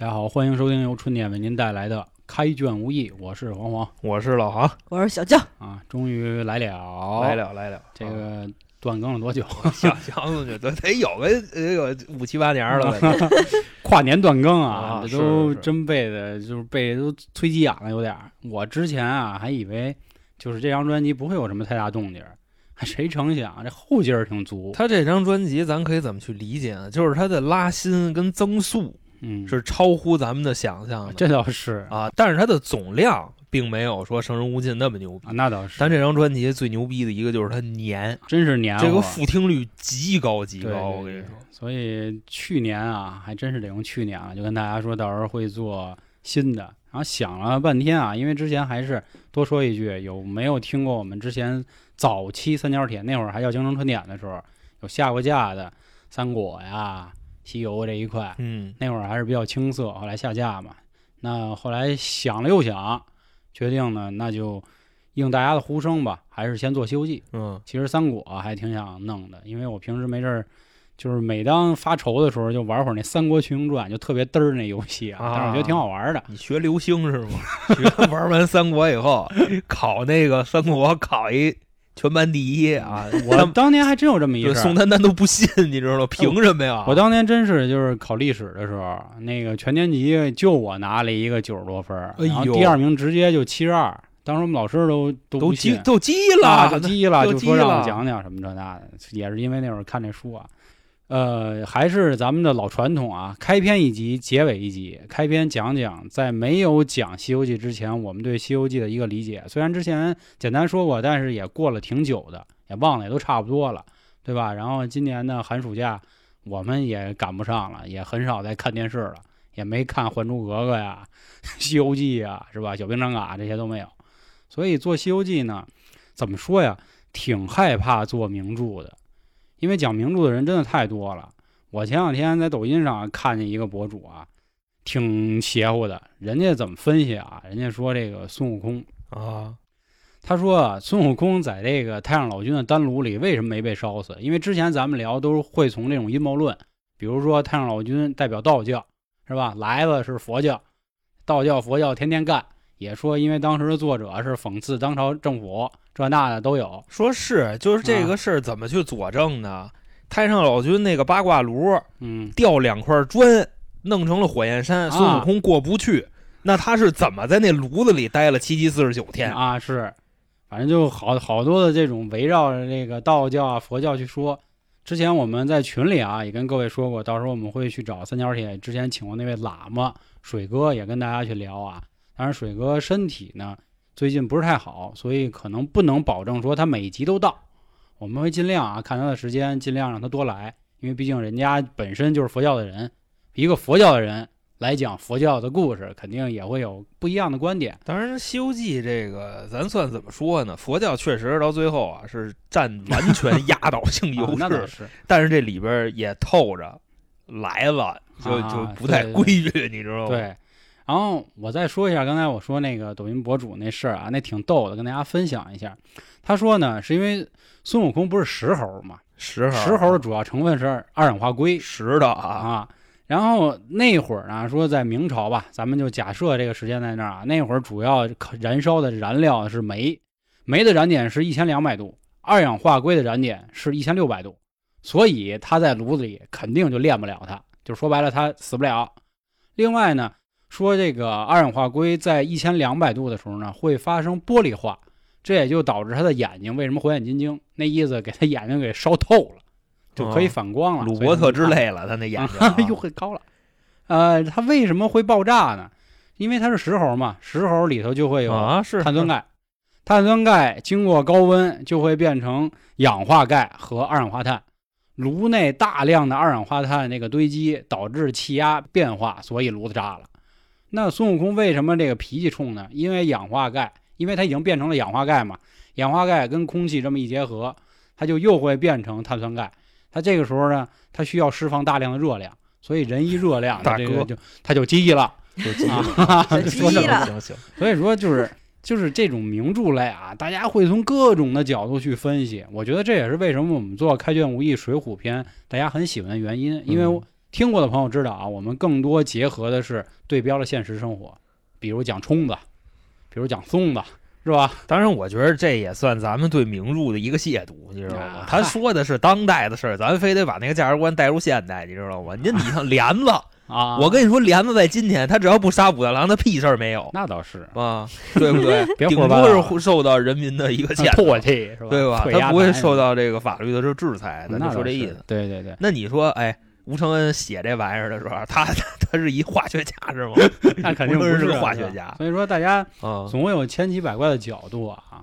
大家好，欢迎收听由春点为您带来的《开卷无益》，我是黄黄我是老航，我是小将，啊，终于来了，来了来了，这个断更了多久？想想死去，得 得有个得有五七八年了，跨年断更啊，啊这都真背的，就是背的都催急眼了，有点儿。我之前啊还以为就是这张专辑不会有什么太大动静儿，谁成想这后劲儿挺足。他这张专辑咱可以怎么去理解呢？就是他的拉新跟增速嗯，是超乎咱们的想象的 这倒是啊，但是它的总量并没有说《生人勿近》那么牛逼啊，。那倒是。但这张专辑最牛逼的一个就是它黏，真是黏这个复听率极高极高，对对我跟你说。所以去年啊，还真是得用去年了，就跟大家说到时候会做新的。然后想了半天啊，因为之前还是多说一句，有没有听过我们之前早期三角铁那会儿还叫京城春点的时候，有下过架的三国呀、西游这一块，嗯，那会儿还是比较青涩，后来下架嘛。那后来想了又想，决定呢，那就应大家的呼声吧，还是先做《西游记》。嗯，其实三国还挺想弄的，因为我平时没事儿，就是每当发愁的时候，就玩会儿那《三国群英传》，就特别嘚儿那游戏啊，啊但是我觉得挺好玩的。你学流星是吗？学玩完三国以后，考那个三国考一全班第一啊！我当年还真有这么一个事儿。宋丹丹都不信，你知道吗？凭什么呀？我当年真是就是考历史的时候，那个全年级就我拿了一个九十多分儿，哎然后第二名直接就七十二。当时我们老师都都急都急啊，了，都急了，都就说让我急了讲讲什么这那的，也是因为那会儿看那书啊。呃，还是咱们的老传统啊，开篇一集，结尾一集。开篇讲讲在没有讲《西游记》之前，我们对《西游记》的一个理解。虽然之前简单说过，但是也过了挺久的，也忘了，也都差不多了，对吧？然后今年的寒暑假，我们也赶不上了，也很少再看电视了，也没看《还珠格格》呀、《西游记》呀，是吧？小兵张嘎这些都没有。所以做《西游记》呢，怎么说呀？挺害怕做名著的，因为讲名著的人真的太多了。我前两天在抖音上看见一个博主啊，挺邪乎的。人家怎么分析啊？人家说这个孙悟空，啊！他说啊，孙悟空在这个太上老君的丹炉里为什么没被烧死？因为之前咱们聊都是会从这种阴谋论，比如说太上老君代表道教，是吧？来了是佛教，道教佛教天天干。也说因为当时的作者是讽刺当朝政府，这那的都有。说是就是这个事儿怎么去佐证呢？太上老君那个八卦炉嗯，掉两块砖，弄成了火焰山，啊孙悟空过不去。那他是怎么在那炉子里待了七七四十九天？啊，是，反正就好好多的这种围绕着这个道教啊、佛教去说。之前我们在群里啊也跟各位说过，到时候我们会去找三角铁之前请过那位喇嘛水哥，也跟大家去聊啊。当然，水哥身体呢最近不是太好，所以可能不能保证说他每一集都到。我们会尽量啊看他的时间，尽量让他多来，因为毕竟人家本身就是佛教的人，一个佛教的人来讲佛教的故事，肯定也会有不一样的观点。当然，《西游记》这个咱算怎么说呢？佛教确实到最后啊是占完全压倒性优啊、那倒势，是。但是这里边也透着来了，就啊就不太规矩，你知道吗？对，然后我再说一下刚才我说那个抖音博主那事儿啊，那挺逗的，跟大家分享一下。他说呢，是因为孙悟空不是石猴嘛，石猴石猴的主要成分是二氧化硅石的啊，啊。然后那会儿呢，说在明朝吧，咱们就假设这个时间在那儿啊，那会儿主要燃烧的燃料是煤，煤的燃点是一千两百度，二氧化硅的燃点是一千六百度，所以他在炉子里肯定就炼不了它，就说白了他死不了。另外呢，说这个二氧化硅在一千两百度的时候呢，会发生玻璃化，这也就导致他的眼睛为什么火眼金睛，那意思给他眼睛给烧透了，就可以反光了。鲁伯特之他泪了，他那眼睛 又很高了。呃，它为什么会爆炸呢？因为它是石猴嘛，石猴里头就会有啊是碳酸钙，碳酸钙经过高温就会变成氧化钙和二氧化碳。炉内大量的二氧化碳那个堆积，导致气压变化，所以炉子炸了。那孙悟空为什么这个脾气冲呢？因为氧化钙，因为它已经变成了氧化钙嘛，氧化钙跟空气这么一结合，它就又会变成碳酸钙。它这个时候呢，它需要释放大量的热量，所以人一热量，它大哥这个就它就急了就急啊，就就 说这么急了行行，所以说就是就是这种名著类啊，大家会从各种的角度去分析。我觉得这也是为什么我们做《开卷无益·水浒篇》大家很喜欢的原因，因为嗯听过的朋友知道啊，我们更多结合的是对标了现实生活，比如讲冲子，比如讲松子，是吧？当然，我觉得这也算咱们对名著的一个亵渎，你知道吗啊？他说的是当代的事儿，咱非得把那个价值观带入现代，你知道吗？您你像帘子，啊，我跟你说，帘子在今天，他只要不杀武大郎，他屁事儿没有那倒是啊，对不对？别顶多是会受到人民的一个 谴，唾弃是吧？对吧？他不会受到这个法律的这制裁，咱那倒是就说这意思。对对对，那你说，哎，吴承恩写这玩意儿的时候，他 他是一化学家是吗？那肯定不是个啊化学家所以说，大家啊，总会有千奇百怪的角度啊。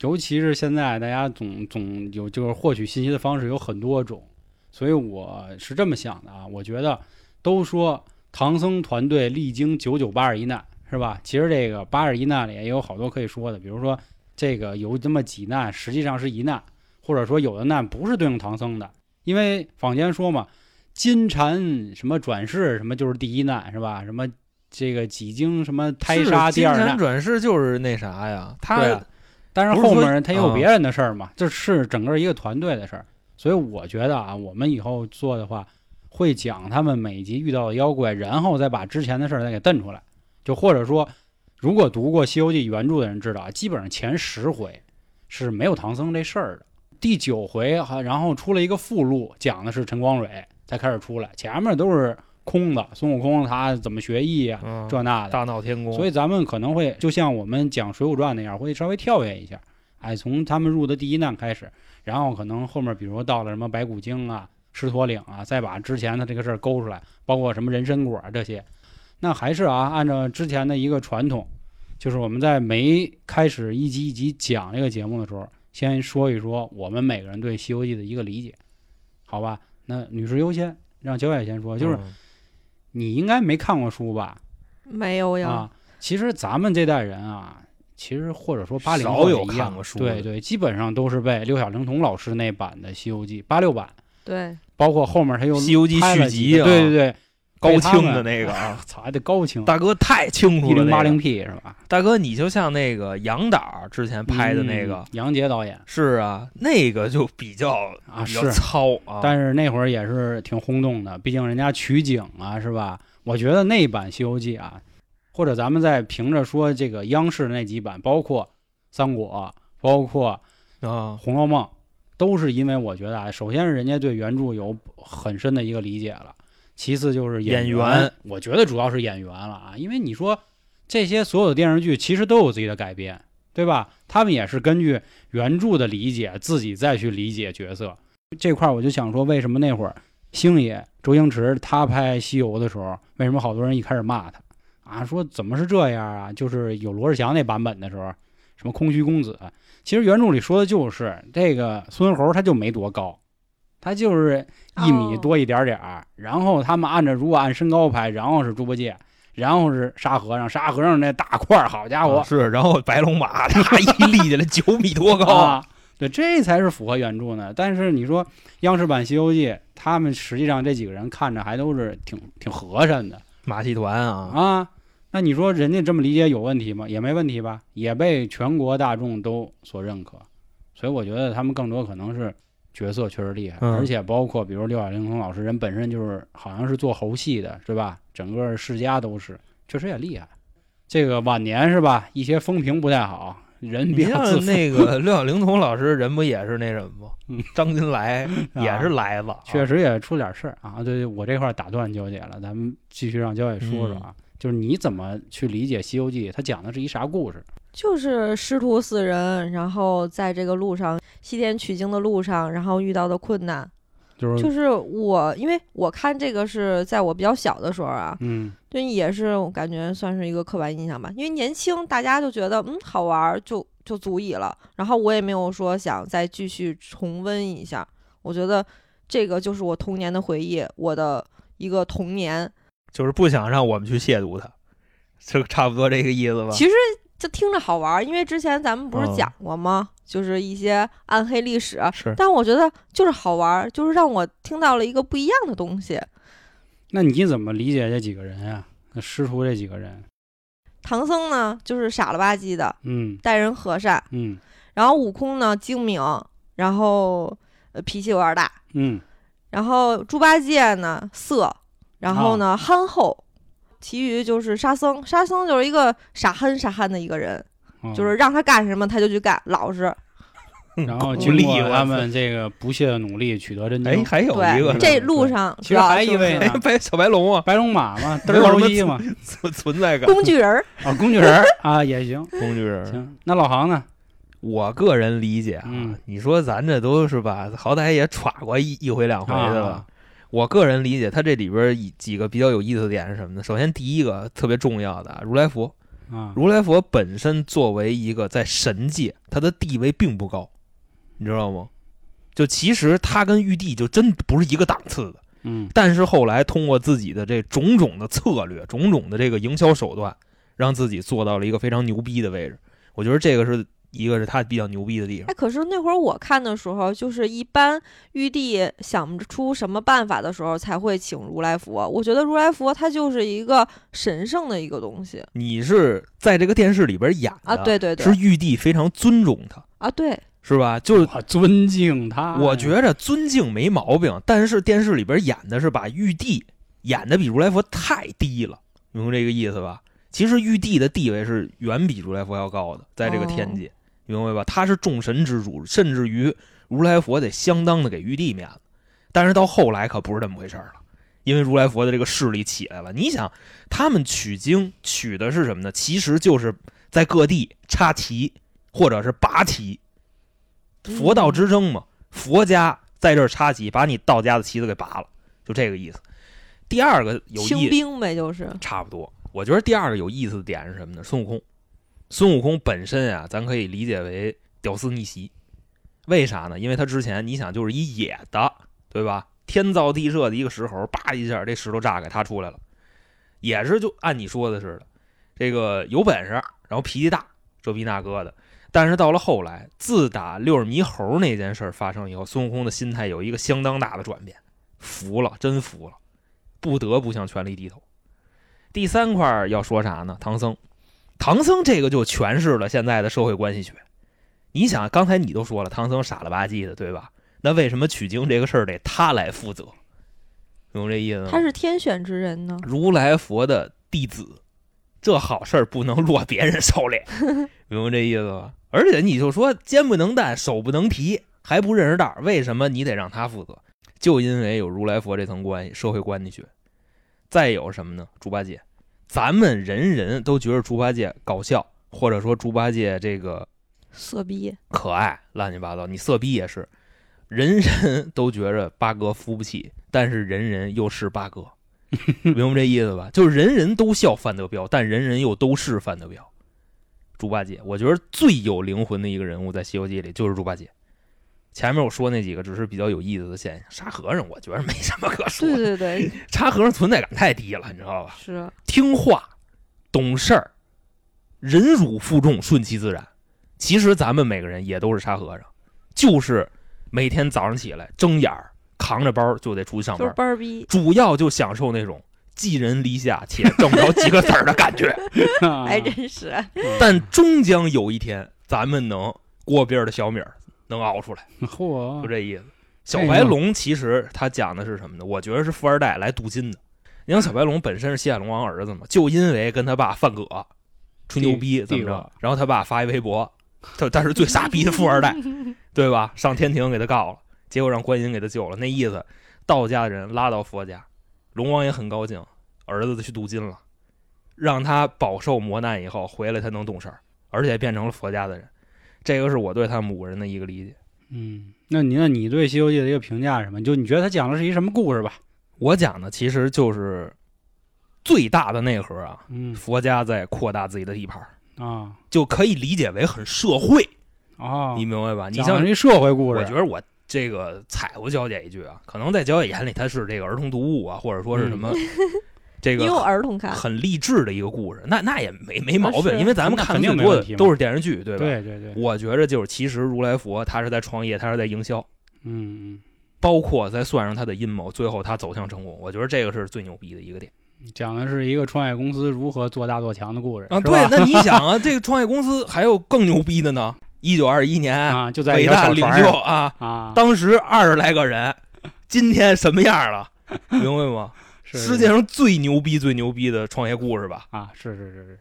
尤其是现在，大家总总有就是获取信息的方式有很多种，所以我是这么想的啊。我觉得都说唐僧团队历经九九八十一难，是吧？其实这个八十一难里也有好多可以说的，比如说这个有这么几难实际上是一难，或者说有的难不是对应唐僧的，因为坊间说嘛，金蝉什么转世什么就是第一难，是吧？什么这个几经什么胎杀第二难，转世就是那啥呀？他对啊但是后面他也有啊别人的事儿嘛，这是整个一个团队的事儿。所以我觉得啊，我们以后做的话，会讲他们每集遇到的妖怪，然后再把之前的事儿再给瞪出来。就或者说，如果读过《西游记》原著的人知道啊，基本上前十回是没有唐僧这事儿的。第九回哈，然后出了一个附录，讲的是陈光蕊才开始出来，前面都是空的。孙悟空他怎么学艺呀、嗯这那的。大闹天宫，所以咱们可能会就像我们讲《水浒传》那样，会稍微跳跃一下，哎，从他们入的第一难开始，然后可能后面比如说到了什么白骨精啊、狮驼岭啊，再把之前的这个事儿勾出来，包括什么人参果啊这些，那还是啊，按照之前的一个传统，就是我们在没开始一集一集讲这个节目的时候，先说一说我们每个人对《西游记》的一个理解，好吧？那女士优先，让焦野先说，就是嗯你应该没看过书吧？没有呀，啊，其实咱们这代人啊，其实或者说八零后有后也一样看过书对对，基本上都是被六小龄童老师那版的《西游记》八六版，对，包括后面他又《西游记续集啊对对对，高清的那个啊，操，还得高清，大哥太清楚了，一零八零 P 是吧？大哥，你就像那个杨导之前拍的那个嗯，杨洁导演。是啊，那个就比较啊比较是。糙啊，但是那会儿也是挺轰动的，毕竟人家取景啊，是吧？我觉得那版《西游记》啊，或者咱们再凭着说这个央视那几版，包括《三国》，包括啊《红楼梦》，都是因为我觉得啊，首先是人家对原著有很深的一个理解了，其次就是演员，员我觉得主要是演员了啊，因为你说这些所有的电视剧其实都有自己的改编，对吧？他们也是根据原著的理解自己再去理解角色这块，儿我就想说，为什么那会儿星爷周星驰他拍《西游》的时候，为什么好多人一开始骂他啊？说怎么是这样啊？就是有罗志祥那版本的时候，什么空虚公子，其实原著里说的就是这个孙猴他就没多高，他就是一米哦多一点点儿。然后他们按照如果按身高排，然后是猪八戒，然后是沙和尚，沙和尚那大块儿，好家伙啊，是，然后白龙马 他一立起来九米多高，啊！对，这才是符合原著呢。但是你说央视版《西游记》，他们实际上这几个人看着还都是挺挺和善的马戏团啊，啊。那你说人家这么理解有问题吗？也没问题吧，也被全国大众都所认可。所以我觉得他们更多可能是角色确实厉害，嗯而且包括比如六小龄童老师，人本身就是好像是做猴戏的，是吧？整个世家都是，确实也厉害。这个晚年是吧？一些风评不太好，人你比较自负。像那个 六小龄童老师，人不也是那什么吗嗯？张金来 也是来子，啊确实也出点事儿啊。对对，我这块儿打断焦姐了，咱们继续让焦姐说说啊，就是你怎么去理解《西游记》？它讲的是一啥故事？就是师徒四人，然后在这个路上西天取经的路上，然后遇到的困难，就是就是我，因为我看这个是在我比较小的时候啊，嗯就，也是我感觉算是一个刻板印象吧，因为年轻，大家就觉得嗯好玩儿就就足以了，然后我也没有说想再继续重温一下，我觉得这个就是我童年的回忆，我的一个童年。就是不想让我们去亵渎它，就差不多这个意思吧。其实就听着好玩儿，因为之前咱们不是嗯讲过吗？就是一些暗黑历史，是但我觉得就是好玩儿，就是让我听到了一个不一样的东西。那你怎么理解这几个人呀、那师徒这几个人？唐僧呢，就是傻了吧唧的，嗯待人和善；嗯然后悟空呢，精明，然后呃脾气有点大。嗯然后猪八戒呢色，然后呢憨厚，其余就是沙僧。沙僧就是一个傻憨傻憨的一个人，嗯就是让他干什么他就去干，老实。然后鼓励经过他们这个不懈的努力，取得真哎，经。还有一个对，这路上其实还一位白小白龙啊，白龙马嘛，嘚儿没有什么劳西嘛，存存在感。工具人儿，啊，工具人儿啊也行。工具人，行，那老航呢？我个人理解啊，嗯你说咱这都是吧，好歹也耍过一一回两回的了。啊我个人理解，他这里边一几个比较有意思的点是什么呢？首先，第一个特别重要的啊，如来佛，啊，如来佛本身作为一个在神界，他的地位并不高，你知道吗？就其实他跟玉帝就真不是一个档次的。嗯但是后来通过自己的这种种的策略、种种的这个营销手段，让自己做到了一个非常牛逼的位置。我觉得这个是一个是他比较牛逼的地方。哎，可是那会儿我看的时候，就是一般玉帝想不出什么办法的时候，才会请如来佛。我觉得如来佛他就是一个神圣的一个东西你是在这个电视里边演的啊，对对对是，玉帝非常尊重他，啊对，是吧？就是尊敬他。我觉着尊敬没毛病，但是电视里边演的是把玉帝演的比如来佛太低了，明白这个意思吧？其实玉帝的地位是远比如来佛要高的，在这个天界，明白吧？他是众神之主，甚至于如来佛得相当的给玉帝面子。但是到后来可不是这么回事儿了，因为如来佛的这个势力起来了。你想，他们取经取的是什么呢？其实就是在各地插旗或者是拔旗，佛道之争嘛。佛家在这儿插旗，把你道家的旗子给拔了，就这个意思。第二个有清意兵呗，就是差不多。我觉得第二个有意思的点是什么呢？孙悟空，孙悟空本身啊，咱可以理解为屌丝逆袭。为啥呢？因为他之前你想就是一野的，对吧？天造地设的一个石猴，叭一下这石头炸开，他出来了，也是就按你说的似的，这个有本事，然后脾气大，这逼那哥的。但是到了后来，自打六耳猕猴那件事发生以后，孙悟空的心态有一个相当大的转变，服了，真服了，不得不向权力低头。第三块要说啥呢？唐僧，唐僧这个就诠释了现在的社会关系学。你想，刚才你都说了，唐僧傻了吧唧的，对吧？那为什么取经这个事儿得他来负责？有这意思吗？他是天选之人呢。如来佛的弟子，这好事儿不能落别人手里，明白这意思吧？而且你就说肩不能担，手不能提，还不认识道儿，为什么你得让他负责？就因为有如来佛这层关系，社会关系学。再有什么呢？猪八戒，咱们人人都觉得猪八戒搞笑，或者说猪八戒这个色逼，可爱，乱七八糟。你色逼也是，人人都觉着八哥扶不起，但是人人又是八哥，明白这意思吧？就是人人都笑范德彪，但人人又都是范德彪。猪八戒，我觉得最有灵魂的一个人物在《西游记》里就是猪八戒。前面我说那几个只是比较有意思的现象，沙和尚我觉得没什么可说的，对对对，沙和尚存在感太低了，你知道吧？是听话、懂事儿、忍辱负重、顺其自然。其实咱们每个人也都是沙和尚，就是每天早上起来睁眼儿扛着包就得出去上就是班，班儿逼。主要就享受那种寄人篱下且挣不着几个子儿的感觉。啊还真是，但终将有一天，咱们能过边儿的小米儿能熬出来，就，这意思。小白龙其实他讲的是什么呢？我觉得是富二代来镀金的。你想小白龙本身是西海龙王儿子嘛，就因为跟他爸范葛吹牛逼怎么着，然后他爸发一微博，他他是最傻逼的富二代，对吧？上天庭给他告了，结果让观音给他救了。那意思，道家的人拉到佛家，龙王也很高兴，儿子去镀金了，让他饱受磨难以后回来，他能懂事儿，而且变成了佛家的人。这个是我对他们五个人的一个理解。嗯，那你那你对《西游记》的一个评价是什么？就你觉得他讲的是一什么故事吧？我讲的其实就是最大的内核啊，嗯佛家在扩大自己的地盘，啊就可以理解为很社会，啊，你明白吧？你像一社会故事，我觉得我这个踩过娇姐一句啊，可能在娇姐眼里她是这个儿童读物啊，或者说是什么、这你有个儿童看，很励志的一个故事，那那也没没毛病，因为咱们看的多的都是电视剧，对吧？对对对，我觉着就是其实如来佛他是在创业，他是在营销，嗯包括再算上他的阴谋，最后他走向成功，我觉得这个是最牛逼的一个点。嗯，讲的是一个创业公司如何做大做强的故事啊，对，那你想啊，这个创业公司还有更牛逼的呢。一九二一年，啊，就在一伟大领袖啊，啊，当时二十来个人，今天什么样了，明白吗？是世界上最牛逼、最牛逼的创业故事吧？啊，是是是是是，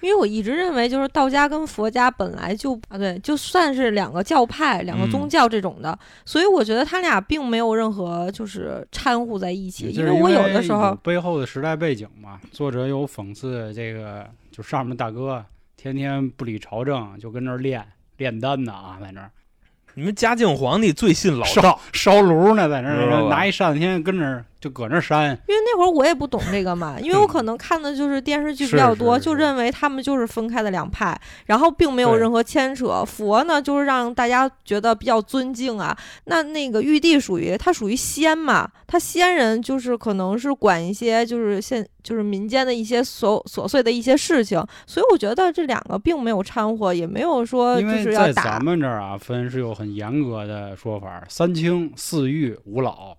因为我一直认为，就是道家跟佛家本来就啊，对，就算是两个教派、两个宗嗯教这种的，所以我觉得他俩并没有任何就是掺和在一起。因为我有的时候，背后的时代背景嘛，作者有讽刺这个，就上面大哥天天不理朝政，就跟那儿练炼丹呢啊，在那儿你们嘉靖皇帝最信老烧道，烧炉呢，在那儿拿一扇子天天跟那儿就搁那儿扇，因为那会儿我也不懂这个嘛，因为我可能看的就是电视剧比较多，就认为他们就是分开的两派，然后并没有任何牵扯。佛呢，就是让大家觉得比较尊敬啊。那那个玉帝属于他属于仙嘛，他仙人就是可能是管一些就是现就是民间的一些琐琐碎的一些事情，所以我觉得这两个并没有掺和，也没有说就是要打咱。们这儿啊，分是有很严格的说法，三清、四御、五老。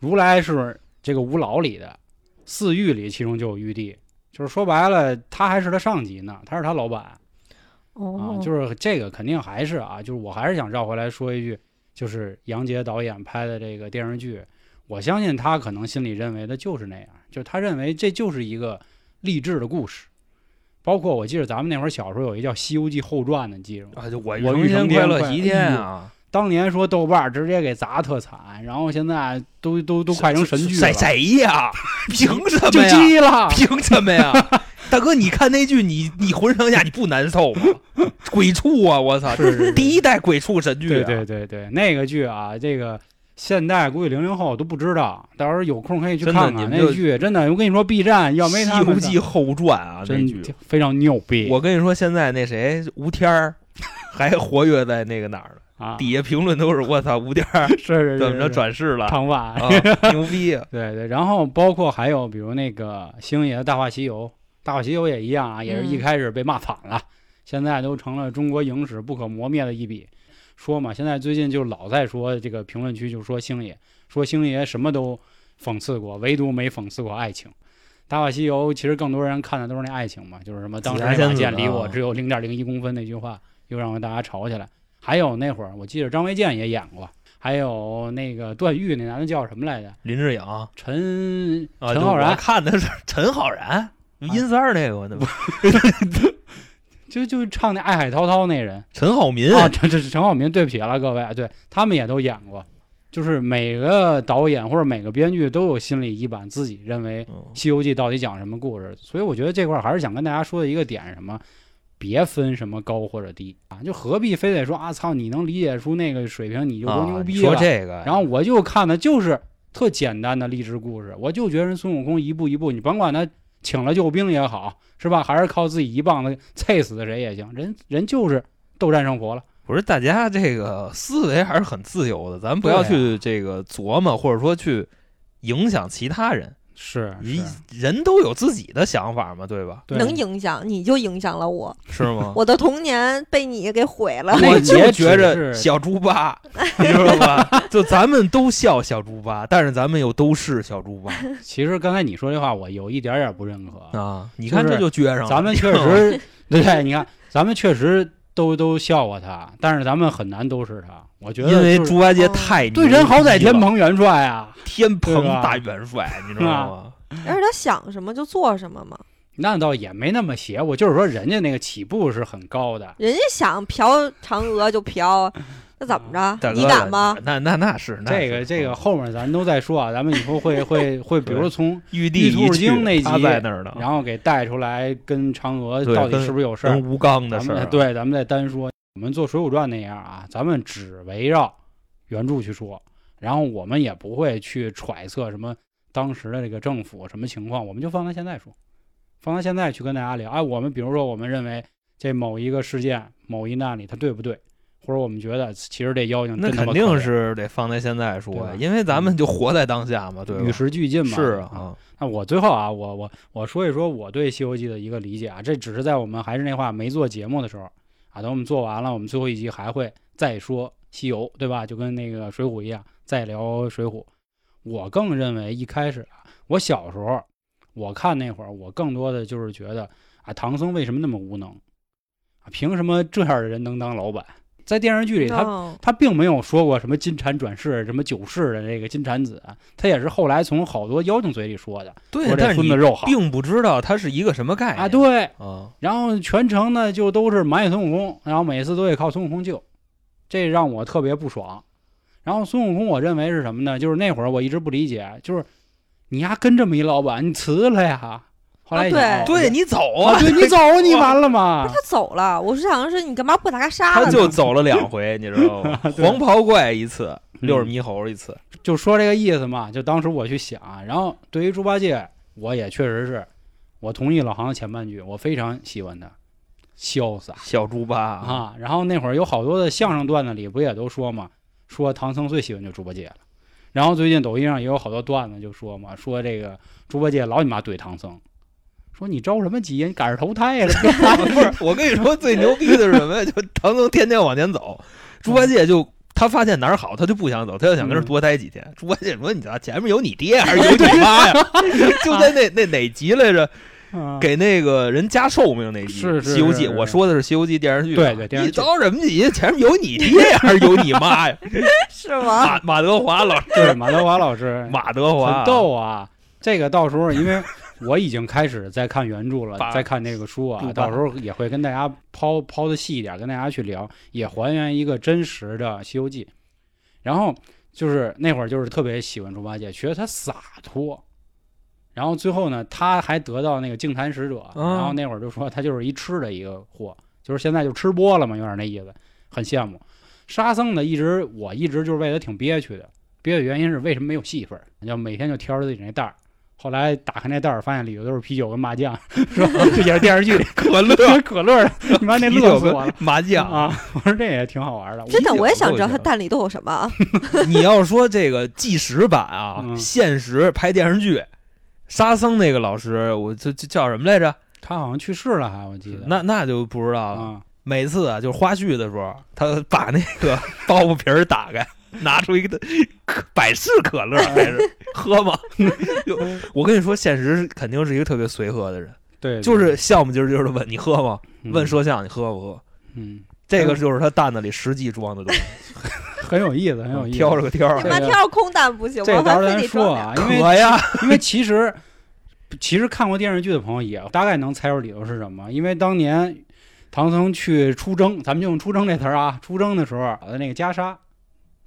如来是这个五老里的，四御里其中就有玉帝，就是说白了，他还是他上级呢，他是他老板。哦啊，，就是这个肯定还是啊，就是我还是想绕回来说一句，就是杨洁导演拍的这个电视剧，我相信他可能心里认为的就是那样，就是他认为这就是一个励志的故事。包括我记得咱们那会儿小时候有一叫《西游记后传》的，你记着吗？啊，就我我欲欲乘天快乐快一天啊，当年说豆瓣儿直接给砸特惨，然后现在都都都快成神剧了，谁谁呀？凭什么呀？急了。凭什么呀？大哥，你看那剧，你你浑身上下你不难受吗？鬼畜啊！我操，这是是第一代鬼畜神剧对啊！对对对，那个剧啊，这个现代估计零零后都不知道，到时候有空可以去看看那剧。真的，我跟你说，B 站要《没西他们的游记后传》啊，那真剧，非常牛逼。我跟你说，现在那谁吴天儿 还活跃在那个哪儿呢？啊，底下评论都是我操，吴天儿 是是是怎么着转世了长发？啊？牛逼啊！对对，然后包括还有比如那个星爷的《大话西游》，《大话西游》也一样啊，也是一嗯开始被骂惨了，现在都成了中国影史不可磨灭的一笔。说嘛，现在最近就老在说这个评论区就说星爷，说星爷什么都讽刺过，唯独没讽刺过爱情。《大话西游》其实更多人看的都是那爱情嘛，就是什么当时那把剑离我只有零点零一公分那句话，又让大家吵起来。还有那会儿我记得张卫健也演过，还有那个段誉那男的叫什么来着？林志颖。陈啊，陈浩然，看的是陈浩然，阴三儿那个呢，就就唱那《爱海滔滔》那人。陈浩民。啊，这这是陈浩民，对不起了各位，对他们也都演过。就是每个导演或者每个编剧都有心里一版自己认为《嗯西游记》到底讲什么故事，所以我觉得这块儿还是想跟大家说的一个点是什么，别分什么高或者低啊，就何必非得说啊操，你能理解出那个水平你就多牛啊逼了。说这个，然后我就看的就是特简单的励志故事，我就觉得人孙悟空一步一步，你甭管他请了救兵也好，是吧？还是靠自己一棒子啐死的谁也行，人人就是斗战胜佛了。不是大家这个思维还是很自由的，咱不要去这个琢磨，或者说去影响其他人。是人人都有自己的想法嘛，对吧？对能影响你就影响了我，是吗？我的童年被你给毁了。我就也觉着小猪八，你知道吧？就咱们都笑小猪八，但是咱们又都是小猪八 其实刚才你说这话，我有一点点不认可。啊！你看这就撅上了，咱们确实，对，你看，咱们确实都都笑话他，但是咱们很难都是他。我觉得因为猪八戒哦太对人好歹天蓬蓬元帅啊，天蓬大元帅，你知道吗？而且他想什么就做什么嘛，那倒也没那么邪乎，就是说人家那个起步是很高的。人家想嫖嫦娥就嫖，那怎么着？你敢吗？？那那那是那这个这个嗯后面咱都在说啊，咱们以后会 会会，比如从玉帝玉兔一去精那集他在那儿呢，然后给带出来，跟嫦娥到底是不是有事儿？吴刚的咱事儿对，咱们再单说。我们做《水浒传》那样啊，咱们只围绕原著去说，然后我们也不会去揣测什么当时的这个政府什么情况，我们就放在现在说，放到现在去跟大家聊。哎，我们比如说，我们认为这某一个事件、某一难里它对不对，或者我们觉得其实这妖精那肯定是得放在现在说，因为咱们就活在当下嘛，对吧？与时俱进嘛。是啊，那我最后啊，我我我说一说我对《西游记》的一个理解啊，这只是在我们还是那话没做节目的时候啊，等我们做完了，我们最后一集还会再说西游，对吧？就跟那个水浒一样，再聊水浒。我更认为一开始啊，我小时候我看那会儿，我更多的就是觉得啊，唐僧为什么那么无能啊？凭什么这样的人能当老板？在电视剧里他嗯他并没有说过什么金蝉转世、什么九世的这个金蝉子，他也是后来从好多妖精嘴里说的，对说，这但是你孙子肉好并不知道他是一个什么概念啊，对。嗯，然后全程呢就都是埋怨孙悟空，然后每次都得靠孙悟空救，这让我特别不爽。然后孙悟空，我认为是什么呢？就是那会儿我一直不理解，就是你丫跟这么一老板，你辞了呀？后来一想啊对对你走啊，对你走你完了吗？不是他走了，我是想的是你干嘛不把他杀了他？就走了两回，你知道吗？黄袍怪一次，嗯六耳猕猴一次，就说这个意思嘛。就当时我去想，然后对于猪八戒，我也确实是，我同意老航的前半句，我非常喜欢他，潇洒小猪八啊。然后那会儿有好多的相声段子里不也都说嘛，说唐僧最喜欢就猪八戒了。然后最近抖音上也有好多段子就说嘛，说这个猪八戒老你妈怼唐僧，说你着什么急呀？你赶上投胎呀？这不是，我跟你说最牛逼的是什么呀？就唐僧天天往前走，猪八戒就他发现哪儿好，他就不想走，他就想跟这儿多待几天。猪八戒说：“你咋前面有你爹还是有你妈呀？” 就在那那哪集来着？啊给那个人加寿命那集，是是西游记》，我说的是《西游记》电视剧啊。对对电视剧你着什么急？前面有你爹还是有你妈呀？是吗？马马德华老师，对马德华老师马德华很逗啊。这个到时候因为我已经开始在看原著了，在看这个书啊到时候也会跟大家抛抛的细一点，跟大家去聊，也还原一个真实的《西游记》。然后就是那会儿就是特别喜欢猪八戒，觉得他洒脱。然后最后呢，他还得到那个净坛使者，啊然后那会儿就说他就是一吃的一个货，就是现在就吃播了嘛，有点那意思，很羡慕。沙僧呢，一直我一直就是为他挺憋屈的，憋屈原因是为什么没有戏份儿？就每天就挑着自己那袋儿，后来打开那袋儿，发现里头都是啤酒跟麻将，是吧？这也是电视剧里可乐、可乐，你妈那乐死我了麻将啊！我说这也挺好玩的。真的，我也想知道够行他蛋里都有什么啊。你要说这个纪实版啊，嗯现实拍电视剧，沙僧那个老师，我这这叫什么来着？他好像去世了，还我记得。那那就不知道了。啊，每次啊，就是花絮的时候，他把那个包袱皮儿打开，拿出一个可百事可乐，还是喝吗？就我跟你说，现实肯定是一个特别随和的人，对，对就是笑么唧唧的问你喝吗？嗯问摄像你喝不喝？嗯，这个就是他担子里实际装的东西，很有意思，很有意思。挑着个挑儿这个妈挑空蛋不行吗？这个到时候还非得咱说啊，因为可呀，因为其实其实看过电视剧的朋友也大概能猜出里头是什么，因为当年唐僧去出征，咱们就用出征这词儿啊，出征的时候的那个袈裟，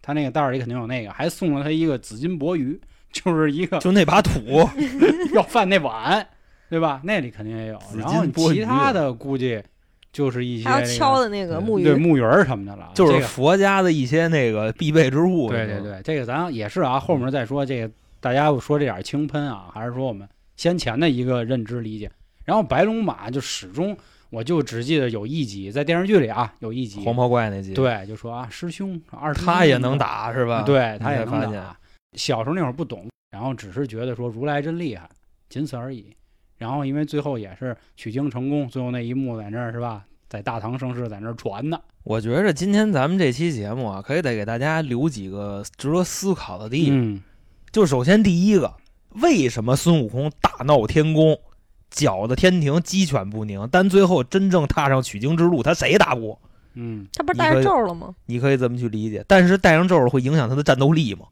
他那个袋儿里肯定有那个，还送了他一个紫金钵盂，就是一个就那把土，要饭那碗，对吧？那里肯定也有。然后其他的估计就是一些还要敲的那个木鱼，对木鱼儿什么的了，就是佛家的一些那个必备之物。对对对，这个咱也是啊，后面再说这个，大家说这点轻喷啊，还是说我们先前的一个认知理解。然后白龙马就始终，我就只记得有一集在电视剧里啊，有一集，黄袍怪那集，，对，就说啊师兄二师兄他也能打是吧？对他也能才发现打。小时候那会儿不懂，然后只是觉得说如来真厉害，仅此而已。然后因为最后也是取经成功，最后那一幕在那儿是吧，在大唐盛世在那儿传呢。我觉着今天咱们这期节目啊，可以得给大家留几个值得思考的地方。嗯，就首先第一个，为什么孙悟空大闹天宫，搅得天庭鸡犬不宁，但最后真正踏上取经之路，他谁打不过？嗯，他不是带着你可以咒了吗？你可以这么去理解。但是带上咒会影响他的战斗力吗？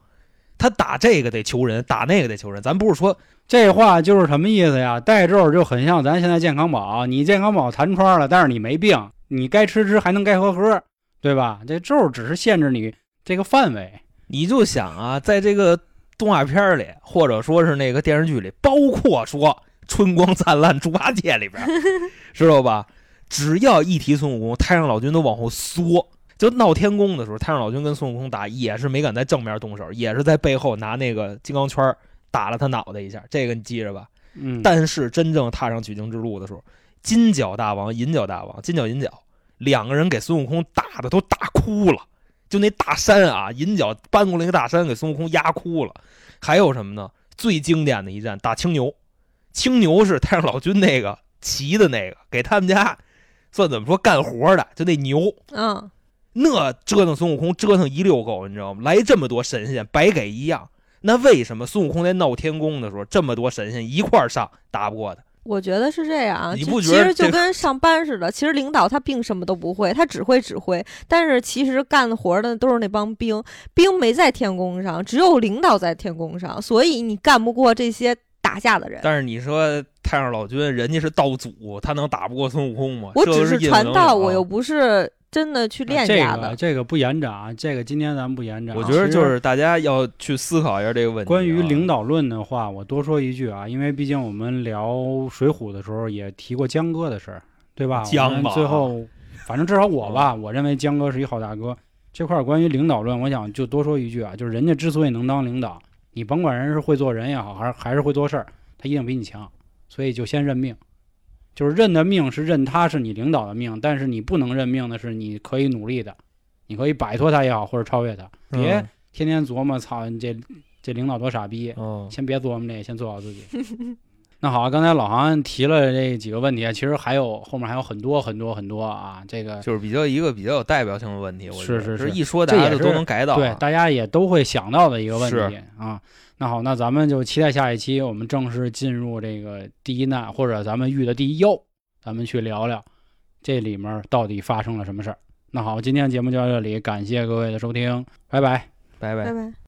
他打这个得求人，打那个得求人。咱不是说这话就是什么意思呀？带咒就很像咱现在健康宝，你健康宝弹窗了，但是你没病，你该吃吃，还能该喝喝，对吧？这咒只是限制你这个范围。你就想啊，在这个动画片里，或者说是那个电视剧里，包括说《春光灿烂猪八戒》里边，知道吧？只要一提孙悟空，太上老君都往后缩。就闹天宫的时候，太上老君跟孙悟空打，也是没敢在正面动手，也是在背后拿那个金刚圈打了他脑袋一下，这个你记着吧。嗯，但是真正踏上取经之路的时候，金角大王、银角大王、金角银角两个人给孙悟空打的都打哭了。就那大山啊，银角搬过来一个大山，给孙悟空压哭了。还有什么呢？最经典的一战打青牛，青牛是太上老君那个骑的那个，给他们家算怎么说干活的，就那牛，嗯，那折腾孙悟空折腾一溜够，你知道吗？来这么多神仙，白给一样。那为什么孙悟空在闹天宫的时候，这么多神仙一块儿上打不过他？我觉得是这样啊，你就其实就不觉得这跟上班似的，其实领导他并什么都不会，他只会指挥，但是其实干活的都是那帮兵，兵没在天宫上，只有领导在天宫上，所以你干不过这些打架的人。但是你说太上老君，人家是道祖，他能打不过孙悟空吗？我只是是传道，我。又不是真的去练这家的。个这个不延展啊，这个今天咱们不延展啊。我觉得就是大家要去思考一下这个问题啊。关于领导论的话，我多说一句啊，因为毕竟我们聊《水浒》的时候也提过江哥的事儿，对吧？江吧最后，反正至少我吧，我认为江哥是一好大哥。这块儿关于领导论，我想就多说一句啊，就是人家之所以能当领导，你甭管人是会做人也好，还是还是会做事儿，他一定比你强，所以就先认命。就是认的命是认他是你领导的命，但是你不能认命的是你可以努力的，你可以摆脱他也好，或者超越他，别嗯天天琢磨操你这这领导多傻逼，嗯，先别琢磨这个，先做好自己。那好，刚才老韩提了这几个问题，其实还有后面还有很多很多很多啊。这个就是比较一个比较有代表性的问题，我觉得是是是一说大家就都能改到啊。对大家也都会想到的一个问题啊。那好，那咱们就期待下一期我们正式进入这个第一难，或者咱们遇的第一妖，咱们去聊聊这里面到底发生了什么事儿。那好，今天节目就到这里，感谢各位的收听，拜拜。拜拜拜。拜。